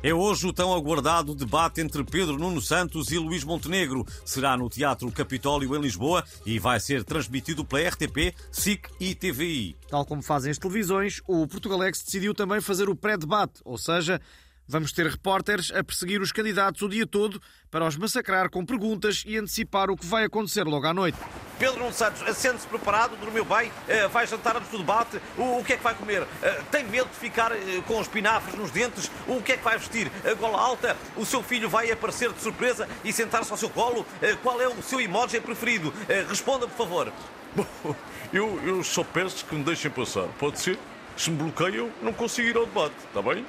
É hoje o tão aguardado debate entre Pedro Nuno Santos e Luís Montenegro. Será no Teatro Capitólio em Lisboa e vai ser transmitido pela RTP, SIC e TVI. Tal como fazem as televisões, o Portugalex decidiu também fazer o pré-debate, ou seja, Vamos ter repórteres a perseguir os candidatos o dia todo para os massacrar com perguntas e antecipar o que vai acontecer logo à noite. Pedro Nuno Santos, sente-se preparado, dormiu bem, eh, vai jantar antes do debate, o que é que vai comer? Eh, tem medo de ficar eh, com os pinafres nos dentes? O que é que vai vestir? A gola alta? O seu filho vai aparecer de surpresa e sentar-se ao seu colo? Qual é o seu emoji preferido? Responda, por favor. Bom, eu, eu só peço que me deixem passar, pode ser? Se me bloqueiam, não consigo ir ao debate, está bem?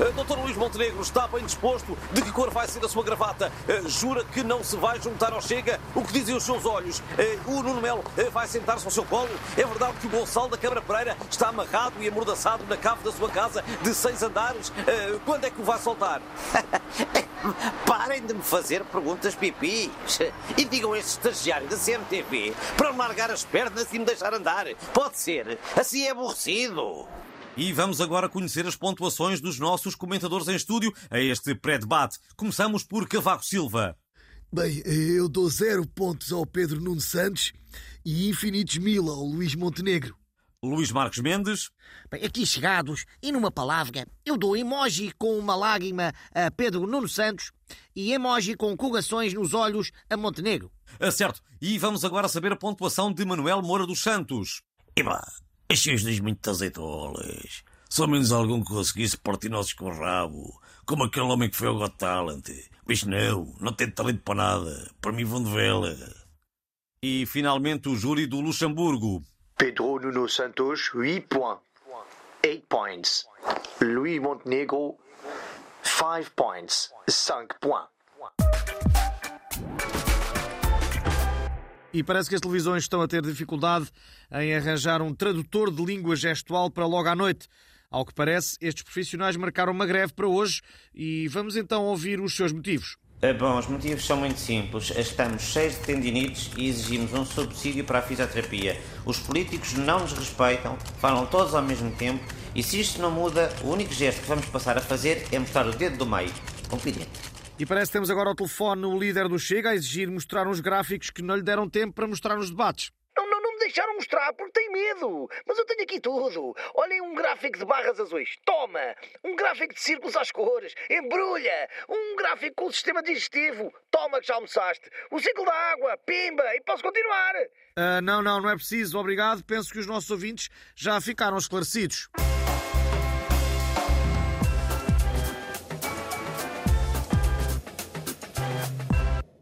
Eh, doutor Luís Montenegro está bem disposto? De que cor vai ser a sua gravata? Uh, jura que não se vai juntar ao Chega? O que dizem os seus olhos? Uh, o Nuno Melo vai sentar-se ao seu colo? É verdade que o Gonçalo da Câmara Pereira está amarrado e amordaçado na cave da sua casa de seis andares? quando é que o vai soltar? Parem de me fazer perguntas pipis e digam a este estagiário da CMTV para largar as pernas e me deixar andar. Pode ser. Assim é aborrecido. E vamos agora conhecer as pontuações dos nossos comentadores em estúdio a este pré-debate. Começamos por Cavaco Silva. Bem, eu dou zero pontos ao Pedro Nuno Santos e infinitos mil ao Luís Montenegro. Luís Marques Mendes. Bem, aqui chegados, e numa palavra, eu dou emoji com uma lágrima a Pedro Nuno Santos e emoji com corações nos olhos a Montenegro. Ah, certo, e vamos agora saber a pontuação de Manuel Moura dos Santos. Eba, Achei os dois muito azeitolas. Só menos algum que conseguisse partir nossos com o rabo. Como aquele homem que foi ao Got Talent. Mas não, não tem talento para nada. Para mim vão de vela. E finalmente o júri do Luxemburgo. Pedro Nuno Santos, 8 points. 8 points. Louis Montenegro, 5 points. 5 points. E parece que as televisões estão a ter dificuldade em arranjar um tradutor de língua gestual para logo à noite. Ao que parece, estes profissionais marcaram uma greve para hoje e vamos então ouvir os seus motivos. Eh, bom, os motivos são muito simples. Estamos cheios de tendinites e exigimos um subsídio para a fisioterapia. Os políticos não nos respeitam, falam todos ao mesmo tempo e se isto não muda, o único gesto que vamos passar a fazer é mostrar o dedo do meio. Confidente. E parece que temos agora ao telefone o líder do Chega a exigir mostrar uns gráficos que não lhe deram tempo para mostrar nos debates. Não, não, não me deixaram mostrar porque tem medo. Mas eu tenho aqui tudo. Olhem um gráfico de barras azuis. Toma! Um gráfico de círculos às cores. Embrulha! Um gráfico com o sistema digestivo. Toma que já almoçaste. O ciclo da água. Pimba! E posso continuar. Uh, não, não, não é preciso. Obrigado. Penso que os nossos ouvintes já ficaram esclarecidos.